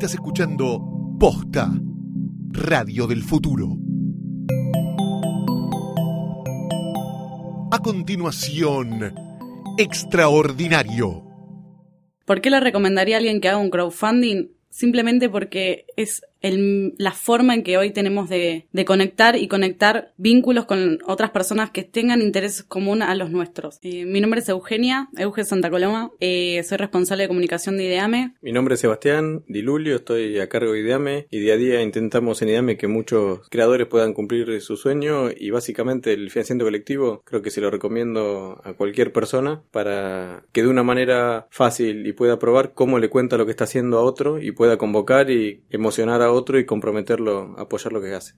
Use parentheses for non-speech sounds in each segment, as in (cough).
Estás escuchando Posta, Radio del Futuro. A continuación, Extraordinario. ¿Por qué le recomendaría a alguien que haga un crowdfunding? Simplemente porque es el- la forma en que hoy tenemos de, de conectar y conectar vínculos con otras personas que tengan intereses comunes a los nuestros. Eh, mi nombre es Eugenia, Euge Santa Coloma, eh, soy responsable de comunicación de IDEAME. Mi nombre es Sebastián Di Lulio, estoy a cargo de IDEAME y día a día intentamos en IDEAME que muchos creadores puedan cumplir su sueño y básicamente el financiamiento colectivo creo que se lo recomiendo a cualquier persona para que de una manera fácil y pueda probar cómo le cuenta lo que está haciendo a otro y pueda convocar y emocionar a otro y comprometerlo apoyar lo que hace.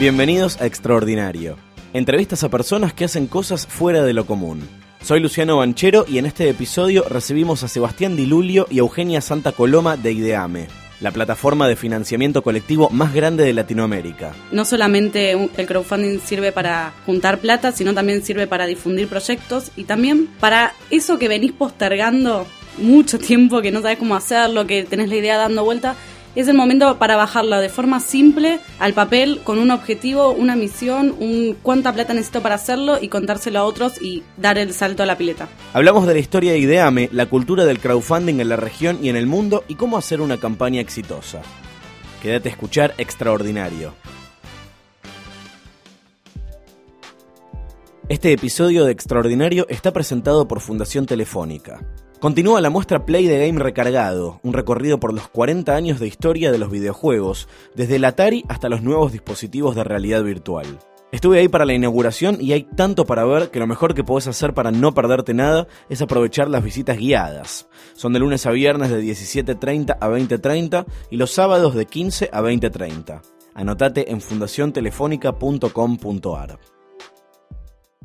Bienvenidos a Extraordinario. Entrevistas a personas que hacen cosas fuera de lo común. Soy Luciano Banchero y en este episodio recibimos a Sebastián Di Lulio y Eugenia Santa Coloma de Ideame, la plataforma de financiamiento colectivo más grande de Latinoamérica. No solamente el crowdfunding sirve para juntar plata, sino también sirve para difundir proyectos y también para eso que venís postergando mucho tiempo, que no sabes cómo hacerlo, que tenés la idea dando vuelta. Es el momento para bajarla de forma simple al papel con un objetivo, una misión, un cuánta plata necesito para hacerlo y contárselo a otros y dar el salto a la pileta. Hablamos de la historia de Ideame, la cultura del crowdfunding en la región y en el mundo y cómo hacer una campaña exitosa. Quédate a escuchar Extraordinario. Este episodio de Extraordinario está presentado por Fundación Telefónica. Continúa la muestra Play de Game Recargado, un recorrido por los 40 años de historia de los videojuegos, desde el Atari hasta los nuevos dispositivos de realidad virtual. Estuve ahí para la inauguración y hay tanto para ver que lo mejor que podés hacer para no perderte nada es aprovechar las visitas guiadas. Son de lunes a viernes de 17.30 a 20.30 y los sábados de 15 a 20.30. Anotate en fundaciontelefónica.com.ar.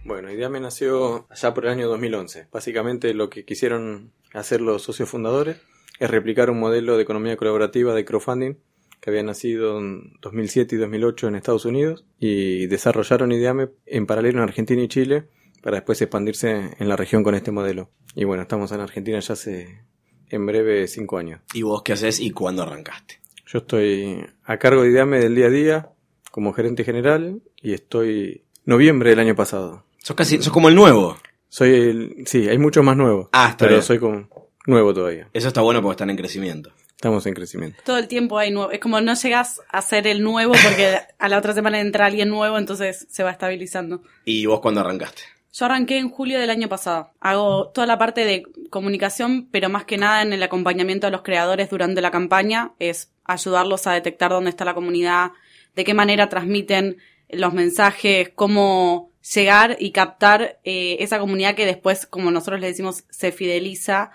Bueno, IDEAME nació allá por el año 2011. Básicamente lo que quisieron hacer los socios fundadores es replicar un modelo de economía colaborativa de crowdfunding que había nacido en 2007 y 2008 en Estados Unidos y desarrollaron IDEAME en paralelo en Argentina y Chile para después expandirse en la región con este modelo. Y bueno, estamos en Argentina ya hace en breve cinco años. ¿Y vos qué haces y cuándo arrancaste? Yo estoy a cargo de IDEAME del día a día como gerente general y estoy noviembre del año pasado. Sos casi, sos como el nuevo. Soy el, sí, hay muchos más nuevos. Ah, está pero bien. soy como nuevo todavía. Eso está bueno porque están en crecimiento. Estamos en crecimiento. Todo el tiempo hay nuevo. Es como no llegas a ser el nuevo porque (laughs) a la otra semana entra alguien nuevo, entonces se va estabilizando. ¿Y vos cuándo arrancaste? Yo arranqué en julio del año pasado. Hago toda la parte de comunicación, pero más que nada en el acompañamiento a los creadores durante la campaña, es ayudarlos a detectar dónde está la comunidad, de qué manera transmiten los mensajes, cómo llegar y captar eh, esa comunidad que después, como nosotros le decimos, se fideliza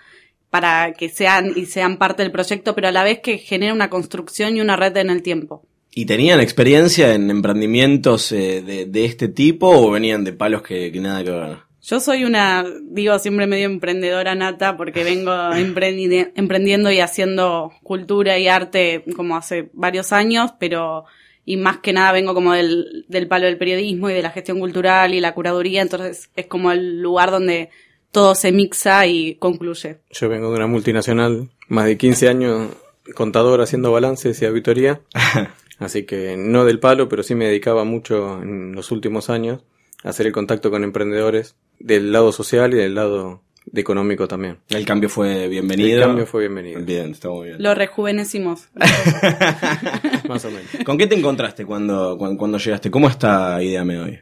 para que sean y sean parte del proyecto, pero a la vez que genera una construcción y una red en el tiempo. ¿Y tenían experiencia en emprendimientos eh, de, de este tipo o venían de palos que, que nada que ver? Yo soy una, digo, siempre medio emprendedora nata porque vengo (laughs) emprendi- emprendiendo y haciendo cultura y arte como hace varios años, pero y más que nada vengo como del, del palo del periodismo y de la gestión cultural y la curaduría, entonces es como el lugar donde todo se mixa y concluye. Yo vengo de una multinacional, más de 15 años contador haciendo balances y auditoría. (laughs) Así que no del palo, pero sí me dedicaba mucho en los últimos años a hacer el contacto con emprendedores del lado social y del lado de económico también. El cambio fue bienvenido. El cambio fue bienvenido. Bien, está muy bien. Lo rejuvenecimos. (laughs) (laughs) Más o menos. ¿Con qué te encontraste cuando, cuando, cuando llegaste? ¿Cómo está Ideame hoy?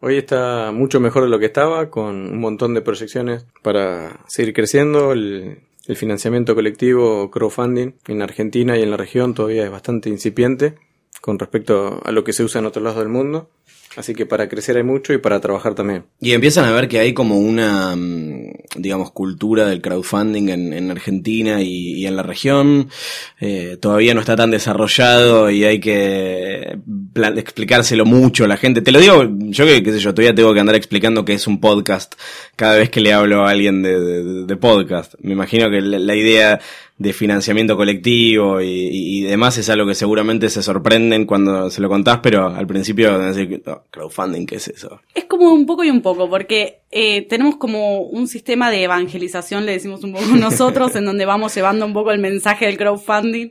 Hoy está mucho mejor de lo que estaba, con un montón de proyecciones para seguir creciendo. El, el financiamiento colectivo, crowdfunding, en Argentina y en la región todavía es bastante incipiente con respecto a lo que se usa en otros lados del mundo. Así que para crecer hay mucho y para trabajar también. Y empiezan a ver que hay como una, mm, digamos, cultura del crowdfunding en, en Argentina y, en la región. Eh, todavía no está tan desarrollado y hay que explicárselo mucho a la gente. Te lo digo, yo que sé yo, todavía tengo que andar explicando que es un podcast cada vez que le hablo a alguien de, podcast. Me imagino que la, idea de financiamiento colectivo y, y- demás es algo que seguramente se sorprenden cuando se lo contás, pero al principio a decir, "No, crowdfunding, ¿qué es eso? Es como un poco y un poco, porque eh, tenemos como un sistema de evangelización, le decimos un poco (laughs) nosotros, en donde vamos llevando un poco el mensaje del crowdfunding.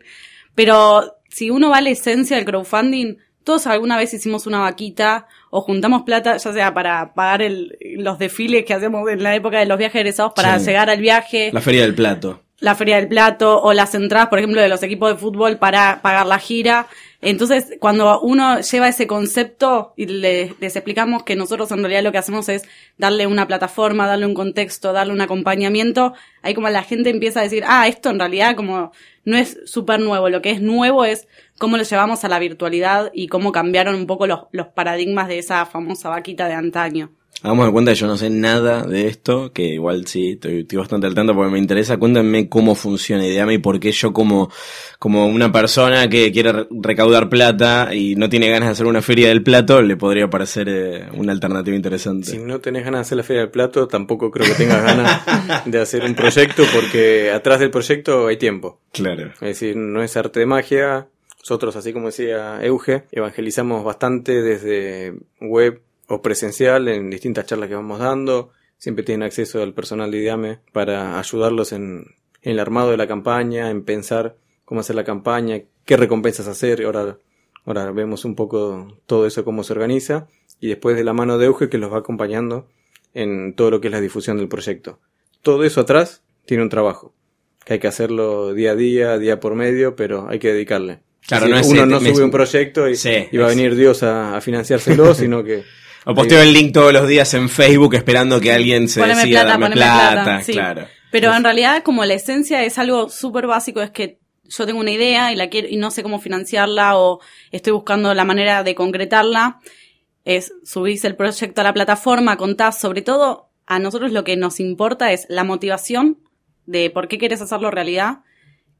Pero si uno va a la esencia del crowdfunding, todos alguna vez hicimos una vaquita o juntamos plata, ya sea para pagar el- los desfiles que hacíamos en la época de los viajes egresados para Sí. llegar al viaje La feria del plato. La feria del plato o las entradas, por ejemplo, de los equipos de fútbol para pagar la gira. Entonces, cuando uno lleva ese concepto y le- les explicamos que nosotros en realidad lo que hacemos es darle una plataforma, darle un contexto, darle un acompañamiento, ahí como la gente empieza a decir, ah, esto en realidad como no es súper nuevo, lo que es nuevo es cómo lo llevamos a la virtualidad y cómo cambiaron un poco los, los paradigmas de esa famosa vaquita de antaño. Hagamos de cuenta que yo no sé nada de esto, que igual sí, estoy, estoy bastante al tanto porque me interesa. Cuéntenme cómo funciona, ideame por qué yo como, como una persona que quiere re- recaudar plata y no tiene ganas de hacer una feria del plato, le podría parecer eh, una alternativa interesante. Si no tenés ganas de hacer la Feria del Plato, tampoco creo que tengas ganas de hacer un proyecto porque atrás del proyecto hay tiempo. Claro. Es decir, no es arte de magia. Nosotros, así como decía Euge, evangelizamos bastante desde web o presencial en distintas charlas que vamos dando. Siempre tienen acceso al personal de IDEAME para ayudarlos en, en el armado de la campaña, en pensar cómo hacer la campaña, qué recompensas hacer. Ahora, ahora vemos un poco todo eso, cómo se organiza. Y después de la mano de Euge que los va acompañando en todo lo que es la difusión del proyecto. Todo eso atrás tiene un trabajo que hay que hacerlo día a día, día por medio, pero hay que dedicarle. Claro, Es no es uno este- no me- sube un proyecto y, Sí, y va a venir Dios a, a financiárselo, (laughs) sino que O posteo el link todos los días en Facebook esperando que alguien se Poneme decida plata, darme plata. plata, sí. Claro. Pero en realidad, como la esencia es algo súper básico, es que yo tengo una idea y la quiero, y no sé cómo financiarla o estoy buscando la manera de concretarla. Es subirse el proyecto a la plataforma, contás, sobre todo, a nosotros lo que nos importa es la motivación de por qué quieres hacerlo realidad,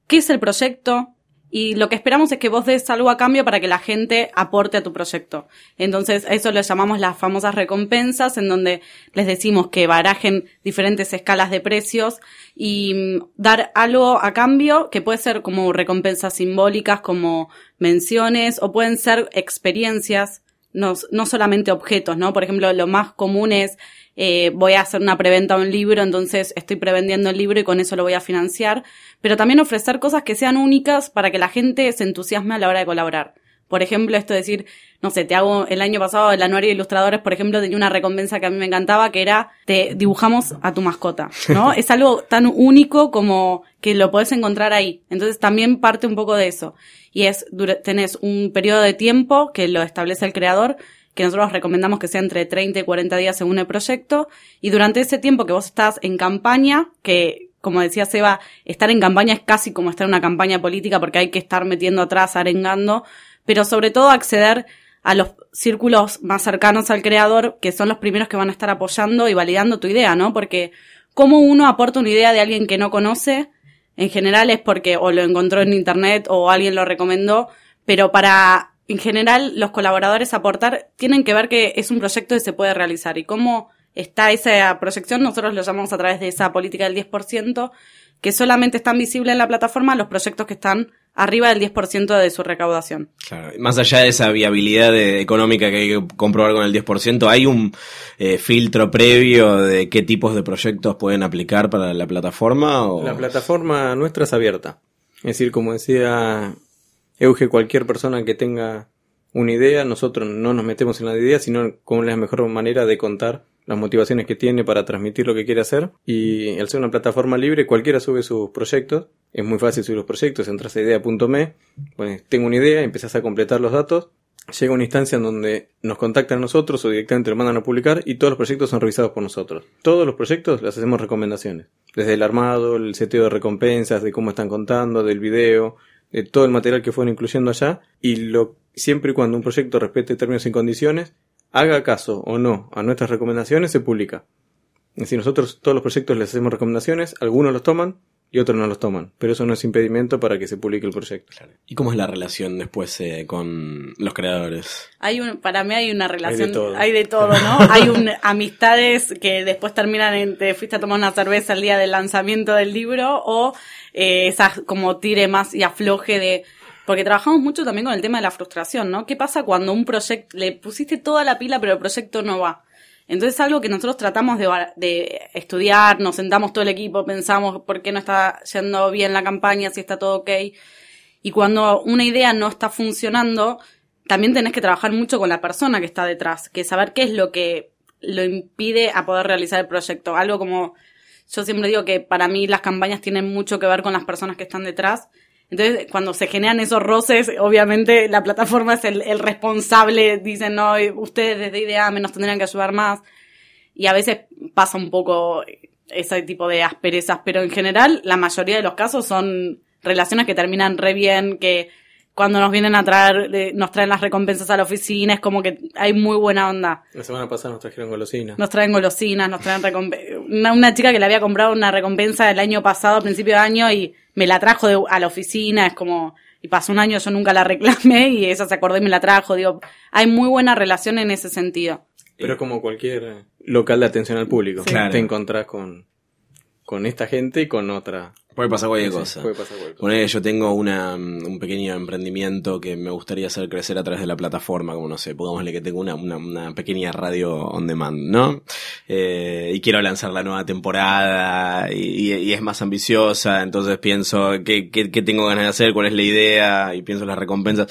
qué es el proyecto, y lo que esperamos es que vos des algo a cambio para que la gente aporte a tu proyecto. Entonces, a eso lo llamamos las famosas recompensas, en donde les decimos que barajen diferentes escalas de precios y mm, dar algo a cambio, que puede ser como recompensas simbólicas, como menciones, o pueden ser experiencias, no, no solamente objetos, ¿no? Por ejemplo, lo más común es, eh, voy a hacer una preventa de un libro, entonces estoy prevendiendo el libro y con eso lo voy a financiar, pero también ofrecer cosas que sean únicas para que la gente se entusiasme a la hora de colaborar. Por ejemplo, esto de decir, no sé, te hago el año pasado el anuario de ilustradores, por ejemplo, tenía una recompensa que a mí me encantaba, que era te dibujamos a tu mascota, ¿no? (laughs) es algo tan único como que lo podés encontrar ahí. Entonces también parte un poco de eso. Y es, tenés un periodo de tiempo que lo establece el creador, que nosotros recomendamos que sea entre 30 y 40 días según el proyecto, y durante ese tiempo que vos estás en campaña, que como decía Seba, estar en campaña es casi como estar en una campaña política porque hay que estar metiendo atrás, arengando, pero sobre todo acceder a los círculos más cercanos al creador, que son los primeros que van a estar apoyando y validando tu idea, ¿no? Porque cómo uno aporta una idea de alguien que no conoce, en general es porque o lo encontró en internet o alguien lo recomendó, pero para, en general, los colaboradores aportar tienen que ver que es un proyecto que se puede realizar y cómo está esa proyección, nosotros lo llamamos a través de esa política del 10%, que solamente están visibles en la plataforma los proyectos que están arriba del 10% de su recaudación. Claro. Más allá de esa viabilidad de- económica que hay que comprobar con el 10%, ¿hay un eh, filtro previo de qué tipos de proyectos pueden aplicar para la plataforma? O... La plataforma nuestra es abierta. Es decir, como decía Euge, cualquier persona que tenga una idea, nosotros no nos metemos en la idea, sino con la mejor manera de contar las motivaciones que tiene para transmitir lo que quiere hacer. Y al ser una plataforma libre, cualquiera sube sus proyectos. Es muy fácil subir los proyectos, entras a idea.me, pues tengo una idea, empezás a completar los datos. Llega una instancia en donde nos contactan a nosotros o directamente lo mandan a publicar y todos los proyectos son revisados por nosotros. Todos los proyectos les hacemos recomendaciones. Desde el armado, el seteo de recompensas, de cómo están contando, del video, de todo el material que fueron incluyendo allá. Y lo, siempre y cuando un proyecto respete términos y condiciones, haga caso o no a nuestras recomendaciones, se publica. Es decir, nosotros todos los proyectos les hacemos recomendaciones, algunos los toman, y otros no los toman. Pero eso no es impedimento para que se publique el proyecto. ¿Y cómo es la relación después eh, con los creadores? Hay un, para mí hay una relación, todo. hay de todo, ¿no? (laughs) hay un, amistades que después terminan en, te fuiste a tomar una cerveza el día del lanzamiento del libro o eh, esas como tire más y afloje de, porque trabajamos mucho también con el tema de la frustración, ¿no? ¿Qué pasa cuando un proyecto, le pusiste toda la pila pero el proyecto no va? Entonces es algo que nosotros tratamos de, estudiar, nos sentamos todo el equipo, pensamos por qué no está yendo bien la campaña, si está todo ok. Y cuando una idea no está funcionando, también tenés que trabajar mucho con la persona que está detrás, que saber qué es lo que lo impide a poder realizar el proyecto. Algo como, yo siempre digo que para mí las campañas tienen mucho que ver con las personas que están detrás entonces, cuando se generan esos roces, obviamente la plataforma es el, responsable, dicen, no, ustedes desde IDEA nos tendrían que ayudar más. Y a veces pasa un poco ese tipo de asperezas, pero en general la mayoría de los casos son relaciones que terminan re bien, que cuando nos vienen a traer, nos traen las recompensas a la oficina, es como que hay muy buena onda. La semana pasada nos trajeron golosinas. Nos traen golosinas, nos traen recompensas. Una, una, chica que le había comprado una recompensa el año pasado, a principio de año, y me la trajo de, a la oficina, es como, y pasó un año, yo nunca la reclamé, y esa se acordó y me la trajo, digo, hay muy buena relación en ese sentido. Pero como cualquier local de atención al público, te encontrás con, con esta gente y con otra Puede pasar cualquier cosa. Puede pasar cualquier cosa. yo tengo una, un pequeño emprendimiento que me gustaría hacer crecer a través de la plataforma, como no sé, pongámosle que tengo una, una, pequeña radio on demand, ¿no? Eh, y quiero lanzar la nueva temporada y, y, es más ambiciosa, entonces pienso qué, qué, qué tengo ganas de hacer, cuál es la idea y pienso las recompensas.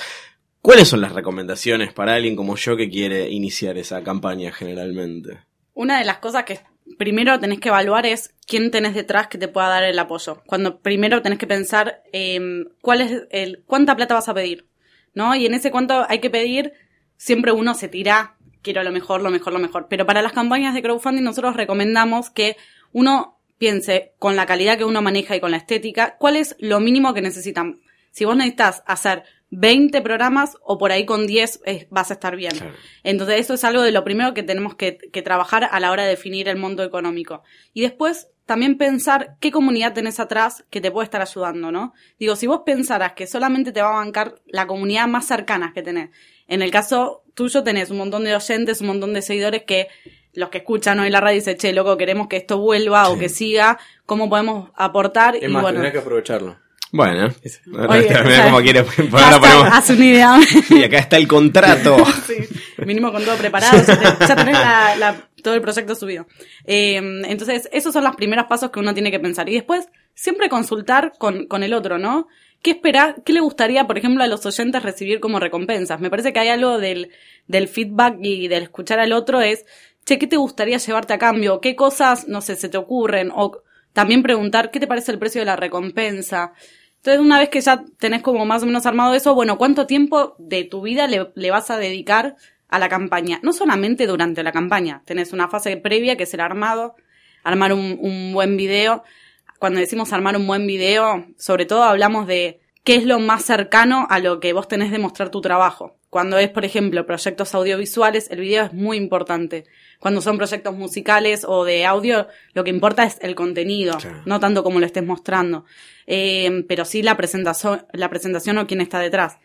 ¿Cuáles son las recomendaciones para alguien como yo que quiere iniciar esa campaña generalmente? Una de las cosas que primero tenés que evaluar es quién tenés detrás que te pueda dar el apoyo. Cuando primero tenés que pensar eh, cuál es el, cuánta plata vas a pedir, ¿no? Y en ese cuánto hay que pedir, siempre uno se tira, quiero lo mejor, lo mejor, lo mejor. Pero para las campañas de crowdfunding nosotros recomendamos que uno piense con la calidad que uno maneja y con la estética, cuál es lo mínimo que necesitan. Si vos necesitas hacer 20 programas o por ahí con 10 vas a estar bien. Entonces eso es algo de lo primero que tenemos que, trabajar a la hora de definir el mundo económico. Y después también pensar qué comunidad tenés atrás que te puede estar ayudando, ¿no? Digo, si vos pensaras que solamente te va a bancar la comunidad más cercana que tenés, en el caso tuyo tenés un montón de oyentes, un montón de seguidores que los que escuchan hoy la radio dicen, che, loco, queremos que esto vuelva o que siga, ¿cómo podemos aportar? Es y más, tenés que aprovecharlo. Bueno, Oye, quiere Haz una idea. (laughs) Y acá está el contrato. (laughs) sí, mínimo con todo preparado, ya, tenés la, todo el proyecto subido. Eh, entonces, esos son los primeros pasos que uno tiene que pensar. Y después, siempre consultar con, con el otro, ¿no? ¿Qué espera, qué le gustaría, por ejemplo, a los oyentes recibir como recompensas? Me parece que hay algo del, del feedback y del escuchar al otro es, che, ¿qué te gustaría llevarte a cambio? ¿Qué cosas, no sé, se te ocurren? O también preguntar, ¿qué te parece el precio de la recompensa? Entonces, una vez que ya tenés como más o menos armado eso, bueno, ¿cuánto tiempo de tu vida le, vas a dedicar a la campaña? No solamente durante la campaña, tenés una fase previa que es el armado, armar un, un buen video. Cuando decimos armar un buen video, sobre todo hablamos de qué es lo más cercano a lo que vos tenés de mostrar tu trabajo. Cuando es, por ejemplo, proyectos audiovisuales, el video es muy importante. Cuando son proyectos musicales o de audio, lo que importa es el contenido, no tanto como lo estés mostrando. Eh, pero sí la presentación, la presentación o quién está detrás.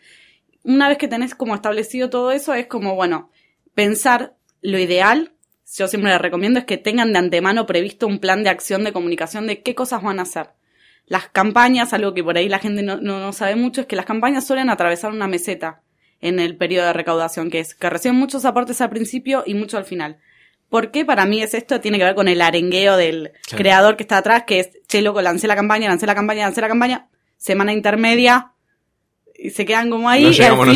Una vez que tenés como establecido todo eso, es como, bueno, pensar lo ideal, yo siempre les recomiendo, es que tengan de antemano previsto un plan de acción de comunicación de qué cosas van a hacer. Las campañas, algo que por ahí la gente no, no sabe mucho, es que las campañas suelen atravesar una meseta en el periodo de recaudación, que es que reciben muchos aportes al principio y mucho al final. ¿Por qué para mí es esto? Tiene que ver con el arengueo del creador que está atrás, que es, che, loco, lancé la campaña, lancé la campaña, lancé la campaña, semana intermedia, y se quedan como ahí, y al final, no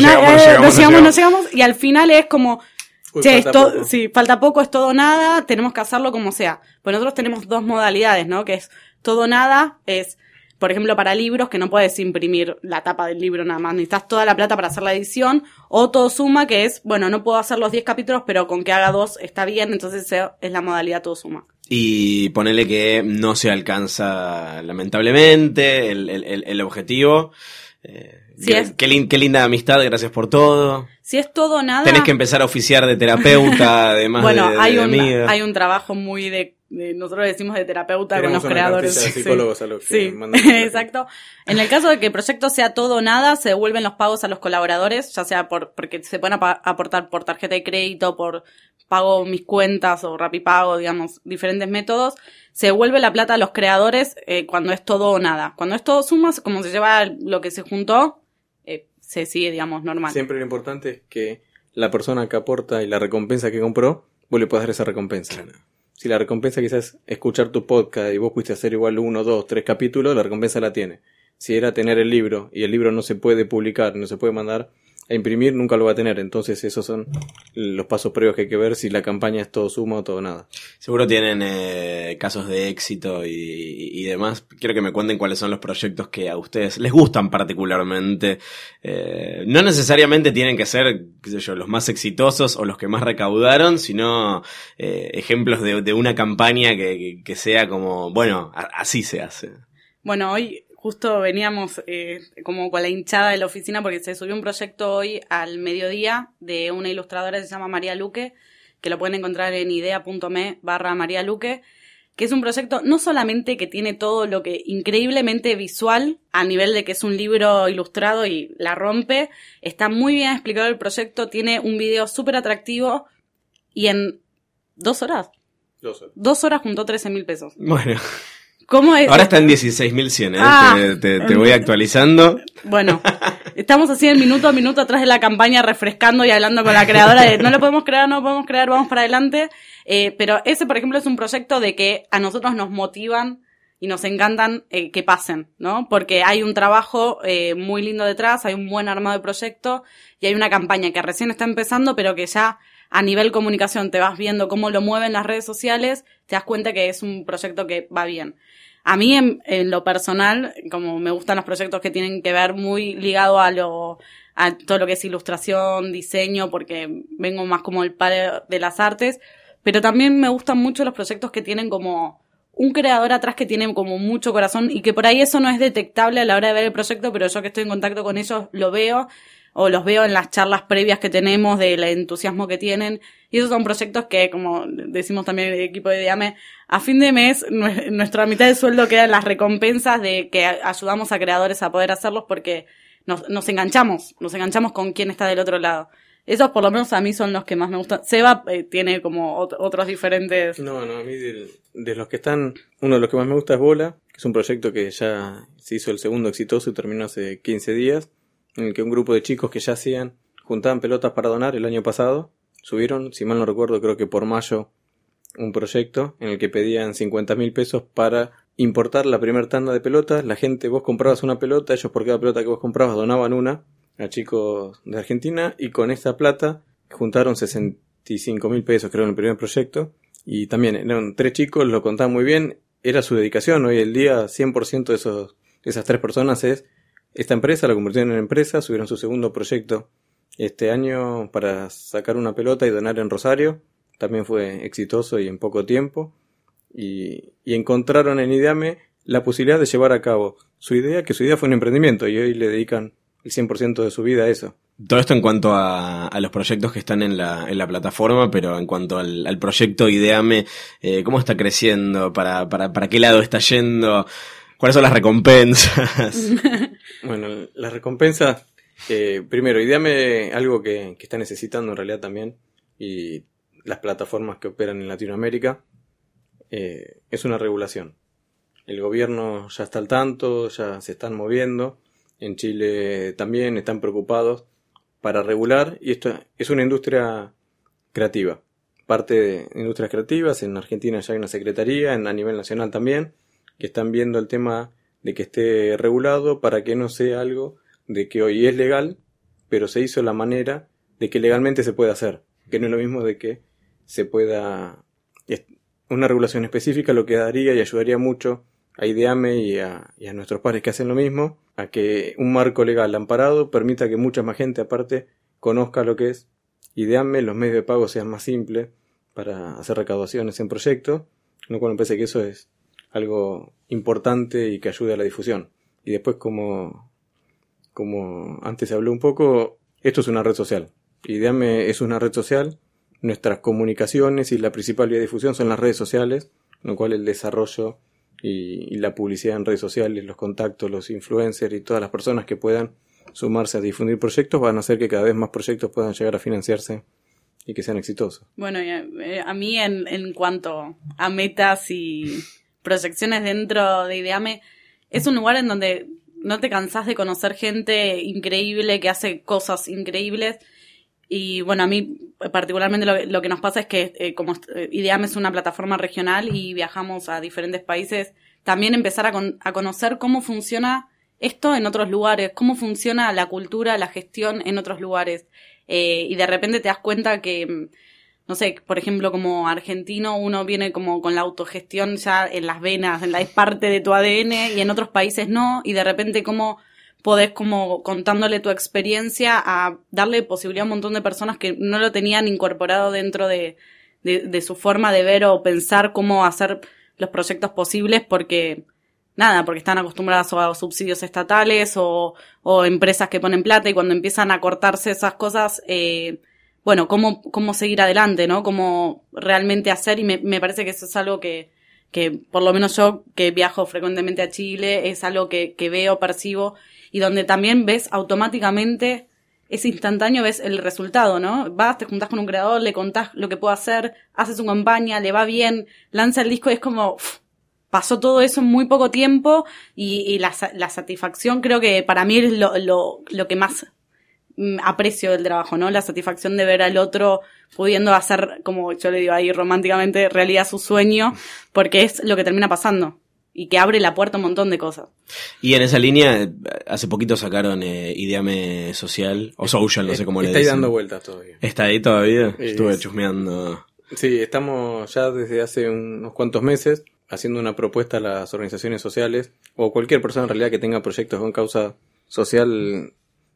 llegamos, no llegamos, y al final es como, che, esto, sí, falta poco, es todo nada, tenemos que hacerlo como sea. Pues nosotros tenemos dos modalidades, ¿no? Que es todo nada, es por ejemplo, para libros, que no puedes imprimir la tapa del libro nada más, necesitas toda la plata para hacer la edición, o todo suma, que es, bueno, no puedo hacer los 10 capítulos, pero con que haga dos está bien, entonces es la modalidad todo suma. Y ponele que no se alcanza, lamentablemente, el, el, el objetivo. Eh, qué, linda amistad, gracias por todo. Si es todo nada. Tenés que empezar a oficiar de terapeuta, (laughs) además bueno, de, hay, un, hay un trabajo muy de de- nosotros decimos de terapeuta con los una creadores. de Sí. psicólogos a los que Sí, mandan- (laughs) exacto. En el caso de que el proyecto sea todo o nada, se devuelven los pagos a los colaboradores, ya sea por porque se pueden aportar por tarjeta de crédito, por pago mis cuentas o rapipago, digamos, diferentes métodos. Se devuelve la plata a los creadores eh, cuando es todo o nada. Cuando es todo suma, como se lleva lo que se juntó, se sigue, digamos, normal. Siempre lo importante es que la persona que aporta y la recompensa que compró, vos le puedas dar esa recompensa. Si la recompensa quizás es escuchar tu podcast y vos pudiste hacer igual uno, dos, tres capítulos, la recompensa la tiene. Si era tener el libro y el libro no se puede publicar, no se puede mandar a imprimir, nunca lo va a tener. Entonces esos son los pasos previos que hay que ver si la campaña es todo suma o todo nada. Seguro tienen eh, casos de éxito y, y demás. Quiero que me cuenten cuáles son los proyectos que a ustedes les gustan particularmente. Eh, no necesariamente tienen que ser, qué sé yo, los más exitosos o los que más recaudaron, sino eh, ejemplos de, de una campaña que, que- que sea como, bueno, a- así se hace. Bueno, hoy justo veníamos eh, como con la hinchada de la oficina porque se subió un proyecto hoy al mediodía de una ilustradora que se llama María Luque, que lo pueden encontrar en idea.me barra María Luque, que es un proyecto no solamente que tiene todo lo que increíblemente visual, a nivel de que es un libro ilustrado y la rompe, está muy bien explicado el proyecto, tiene un video súper atractivo y en dos horas, Dos horas. dos horas juntó 13 mil pesos. Bueno, ¿Cómo es? ahora está en 16.100, ¿eh? Ah. te, te- te voy actualizando. Bueno, (laughs) estamos así en minuto a minuto atrás de la campaña refrescando y hablando con la creadora de no lo podemos crear, no lo podemos crear, vamos para adelante. Eh, pero ese, por ejemplo, es un proyecto de que a nosotros nos motivan y nos encantan eh, que pasen, ¿no? Porque hay un trabajo eh, muy lindo detrás, hay un buen armado de proyecto y hay una campaña que recién está empezando, pero que ya a nivel comunicación te vas viendo cómo lo mueven las redes sociales, te das cuenta que es un proyecto que va bien. A mí, en, lo personal, como me gustan los proyectos que tienen que ver muy ligado a lo, a todo lo que es ilustración, diseño, porque vengo más como el padre de las artes, pero también me gustan mucho los proyectos que tienen como un creador atrás que tiene como mucho corazón y que por ahí eso no es detectable a la hora de ver el proyecto, pero yo que estoy en contacto con ellos lo veo o los veo en las charlas previas que tenemos del entusiasmo que tienen. Y esos son proyectos que, como decimos también el equipo de Diame, a fin de mes nue- nuestra mitad de sueldo queda en las recompensas de que ayudamos a creadores a poder hacerlos porque nos, enganchamos, nos enganchamos con quien está del otro lado. Esos por lo menos a mí son los que más me gustan. Seba eh, tiene como ot- otros diferentes... No, no, a mí del- de los que están, uno de los que más me gusta es Bola, que es un proyecto que ya se hizo el segundo exitoso y terminó hace 15 días, en el que un grupo de chicos que ya hacían, juntaban pelotas para donar el año pasado, subieron, si mal no recuerdo, creo que por mayo, un proyecto en el que pedían 50 mil pesos para importar la primera tanda de pelotas. La gente, vos comprabas una pelota, ellos por cada pelota que vos comprabas donaban una a chicos de Argentina y con esta plata juntaron 65 mil pesos, creo, en el primer proyecto. Y también eran tres chicos, lo contaban muy bien, era su dedicación. Hoy el día 100% de, esos, de esas tres personas es esta empresa, la convirtieron en empresa, subieron su segundo proyecto este año para sacar una pelota y donar en Rosario. También fue exitoso y en poco tiempo. Y, y encontraron en Ideame la posibilidad de llevar a cabo su idea, que su idea fue un emprendimiento y hoy le dedican el 100% de su vida a eso. Todo esto en cuanto a, los proyectos que están en la, en la plataforma, pero en cuanto al, al proyecto Ideame, eh, ¿cómo está creciendo? ¿Para, para, ¿Para qué lado está yendo? ¿Cuáles son las recompensas? (laughs) Bueno, la recompensa, eh, primero, ideame algo que, que está necesitando en realidad también, y las plataformas que operan en Latinoamérica, eh, es una regulación. El gobierno ya está al tanto, ya se están moviendo, en Chile también están preocupados para regular, y esto es una industria creativa. Parte de industrias creativas, en Argentina ya hay una secretaría, en, a nivel nacional también, que están viendo el tema de que esté regulado para que no sea algo de que hoy es legal, pero se hizo la manera de que legalmente se pueda hacer, que no es lo mismo de que se pueda una regulación específica lo que daría y ayudaría mucho a Ideame y a, nuestros pares que hacen lo mismo, a que un marco legal amparado permita que mucha más gente aparte conozca lo que es Ideame, los medios de pago sean más simples para hacer recaudaciones en proyectos, lo cual me parece que eso es algo importante y que ayude a la difusión. Y después, como, como antes se habló un poco, esto es una red social. Ideame es una red social. Nuestras comunicaciones y la principal vía de difusión son las redes sociales. lo cual el desarrollo y, la publicidad en redes sociales, los contactos, los influencers y todas las personas que puedan sumarse a difundir proyectos van a hacer que cada vez más proyectos puedan llegar a financiarse y que sean exitosos. Bueno, a, eh, a mí en, en cuanto a metas y proyecciones dentro de Ideame, es un lugar en donde no te cansás de conocer gente increíble que hace cosas increíbles. Y bueno, a mí particularmente lo, lo que nos pasa es que eh, como eh, Ideame es una plataforma regional y viajamos a diferentes países, también empezar a, con- a conocer cómo funciona esto en otros lugares, cómo funciona la cultura, la gestión en otros lugares. Eh, y de repente te das cuenta que, mm, no sé, por ejemplo, como argentino, uno viene como con la autogestión ya en las venas, en la es parte de tu ADN, y en otros países no, y de repente cómo podés como contándole tu experiencia a darle posibilidad a un montón de personas que no lo tenían incorporado dentro de, de, de su forma de ver o pensar cómo hacer los proyectos posibles porque nada, porque están acostumbradas a subsidios estatales o, o empresas que ponen plata y cuando empiezan a cortarse esas cosas, eh, bueno, cómo, cómo seguir adelante, ¿no? Cómo realmente hacer y me, parece que eso es algo que, que por lo menos yo que viajo frecuentemente a Chile es algo que, que veo, percibo y donde también ves automáticamente es instantáneo, ves el resultado, ¿no? Vas, te juntás con un creador, le contás lo que puede hacer, haces una campaña, le va bien, lanza el disco y es como, pasó todo eso en muy poco tiempo y, y la, la satisfacción creo que para mí es lo, lo, lo que más aprecio del trabajo, ¿no? La satisfacción de ver al otro pudiendo hacer, como yo le digo ahí románticamente, realidad su sueño, porque es lo que termina pasando y que abre la puerta a un montón de cosas. Y en esa línea, hace poquito sacaron eh, Ideame Social, o Social, no sé cómo le Está ahí dicen. dando vueltas todavía. ¿Está ahí todavía? Estuve chusmeando. Sí, estamos ya desde hace unos cuantos meses haciendo una propuesta a las organizaciones sociales o cualquier persona en realidad que tenga proyectos con causa social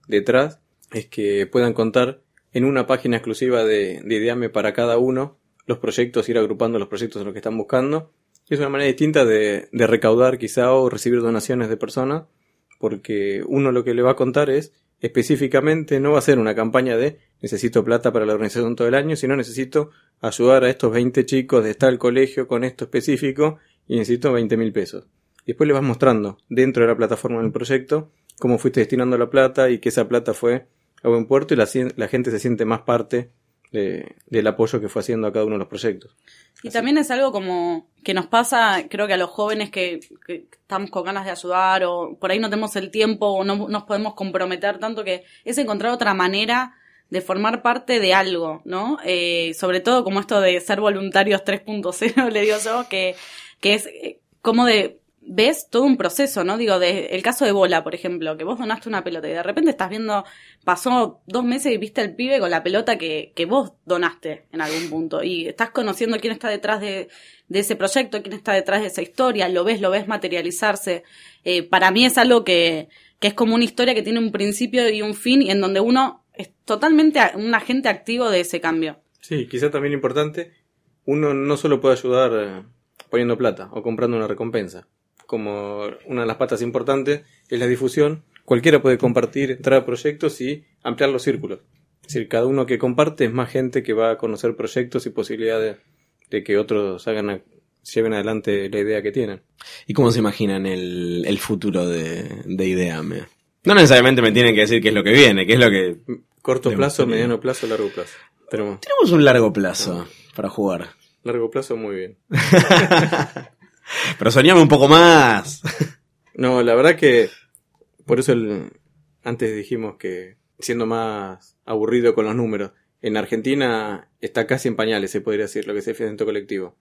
detrás, es que puedan contar en una página exclusiva de, de Ideame para cada uno los proyectos, ir agrupando los proyectos en los que están buscando. Y es una manera distinta de, de recaudar quizá o recibir donaciones de personas, porque uno lo que le va a contar es específicamente no va a ser una campaña de necesito plata para la organización todo el año, sino necesito ayudar a estos 20 chicos de tal colegio con esto específico y necesito 20 mil pesos. Después le vas mostrando dentro de la plataforma del proyecto cómo fuiste destinando la plata y que esa plata fue a buen puerto y la, gente se siente más parte de- del apoyo que fue haciendo a cada uno de los proyectos. Y también es algo como que nos pasa, creo que a los jóvenes que, que estamos con ganas de ayudar o por ahí no tenemos el tiempo o no nos podemos comprometer tanto que es encontrar otra manera de formar parte de algo, ¿no? Eh, sobre todo como esto de ser voluntarios 3.0, (laughs) le digo yo, que, que es eh, como de ves todo un proceso, ¿no? Digo, de, el caso de Bola, por ejemplo, que vos donaste una pelota y de repente estás viendo, pasó dos meses y viste al pibe con la pelota que, que vos donaste en algún punto y estás conociendo quién está detrás de, de ese proyecto, quién está detrás de esa historia, lo ves, lo ves materializarse. Eh, para mí es algo que, que es como una historia que tiene un principio y un fin y en donde uno es totalmente un agente activo de ese cambio. Sí, quizá también importante, uno no solo puede ayudar eh, poniendo plata o comprando una recompensa. Como una de las patas importantes es la difusión. Cualquiera puede compartir, entrar a proyectos y ampliar los círculos. Es decir, cada uno que comparte es más gente que va a conocer proyectos y posibilidades de que otros hagan a- lleven adelante la idea que tienen. ¿Y cómo se imaginan el, el futuro de, de Ideame? No necesariamente me tienen que decir qué es lo que viene, qué es lo que... Corto plazo, mediano plazo, largo plazo. Tenemos Tenemos un largo plazo para jugar. largo plazo muy bien. (laughs) Pero soñame un poco más. No, la verdad que por eso el- antes dijimos que siendo más aburrido con los números, en Argentina está casi en pañales, se podría decir, lo que es el financiamiento colectivo.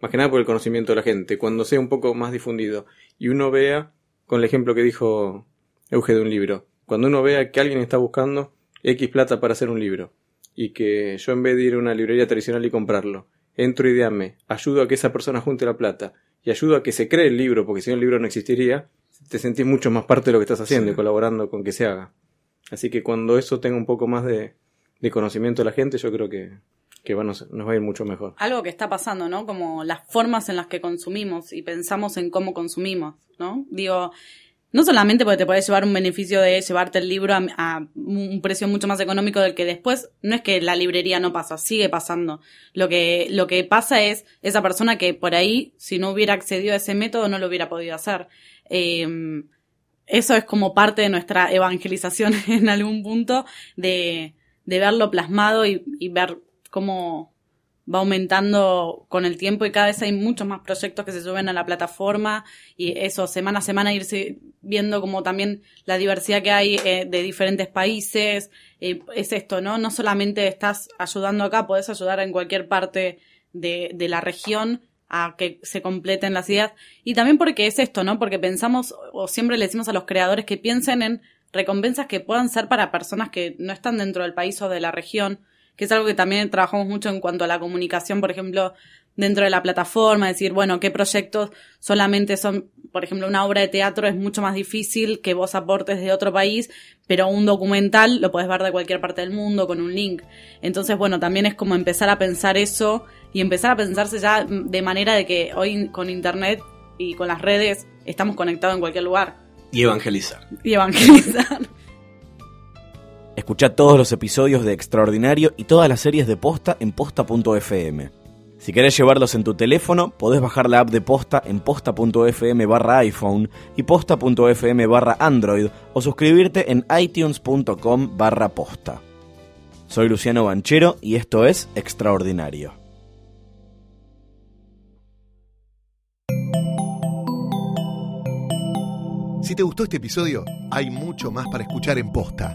Más que nada por el conocimiento de la gente. Cuando sea un poco más difundido y uno vea, con el ejemplo que dijo Euge de un libro, cuando uno vea que alguien está buscando X plata para hacer un libro y que yo en vez de ir a una librería tradicional y comprarlo, entro y ideame, ayudo a que esa persona junte la plata y ayudo a que se cree el libro, porque si no el libro no existiría, te sentís mucho más parte de lo que estás haciendo Sí. y colaborando con que se haga. Así que cuando eso tenga un poco más de, de conocimiento de la gente, yo creo que, que va- nos, nos va a ir mucho mejor. Algo que está pasando, ¿no? Como las formas en las que consumimos y pensamos en cómo consumimos, ¿no? Digo, no solamente porque te puedes llevar un beneficio de llevarte el libro a, a, un precio mucho más económico del que después, no es que la librería no pasa, sigue pasando. Lo que, lo que pasa es esa persona que por ahí, si no hubiera accedido a ese método, no lo hubiera podido hacer. Eh, eso es como parte de nuestra evangelización (laughs) en algún punto, de, de verlo plasmado y ver cómo, va aumentando con el tiempo y cada vez hay muchos más proyectos que se suben a la plataforma y eso, semana a semana irse viendo como también la diversidad que hay eh, de diferentes países. Eh, es esto, ¿no? No solamente estás ayudando acá, podés ayudar en cualquier parte de, de la región a que se completen las ideas. Y también porque es esto, ¿no? Porque pensamos, o siempre le decimos a los creadores que piensen en recompensas que puedan ser para personas que no están dentro del país o de la región que es algo que también trabajamos mucho en cuanto a la comunicación, por ejemplo, dentro de la plataforma, decir, bueno, qué proyectos solamente son, por ejemplo, una obra de teatro es mucho más difícil que vos aportes de otro país, pero un documental lo puedes ver de cualquier parte del mundo con un link. Entonces, bueno, también es como empezar a pensar eso y empezar a pensarse ya de manera de que hoy con internet y con las redes estamos conectados en cualquier lugar. Y evangelizar. Y evangelizar. Escucha todos los episodios de Extraordinario y todas las series de Posta en posta.fm. Si querés llevarlos en tu teléfono, podés bajar la app de Posta en posta.fm barra iPhone y posta.fm barra Android o suscribirte en itunes.com barra posta. Soy Luciano Banchero y esto es Extraordinario. Si te gustó este episodio, hay mucho más para escuchar en Posta.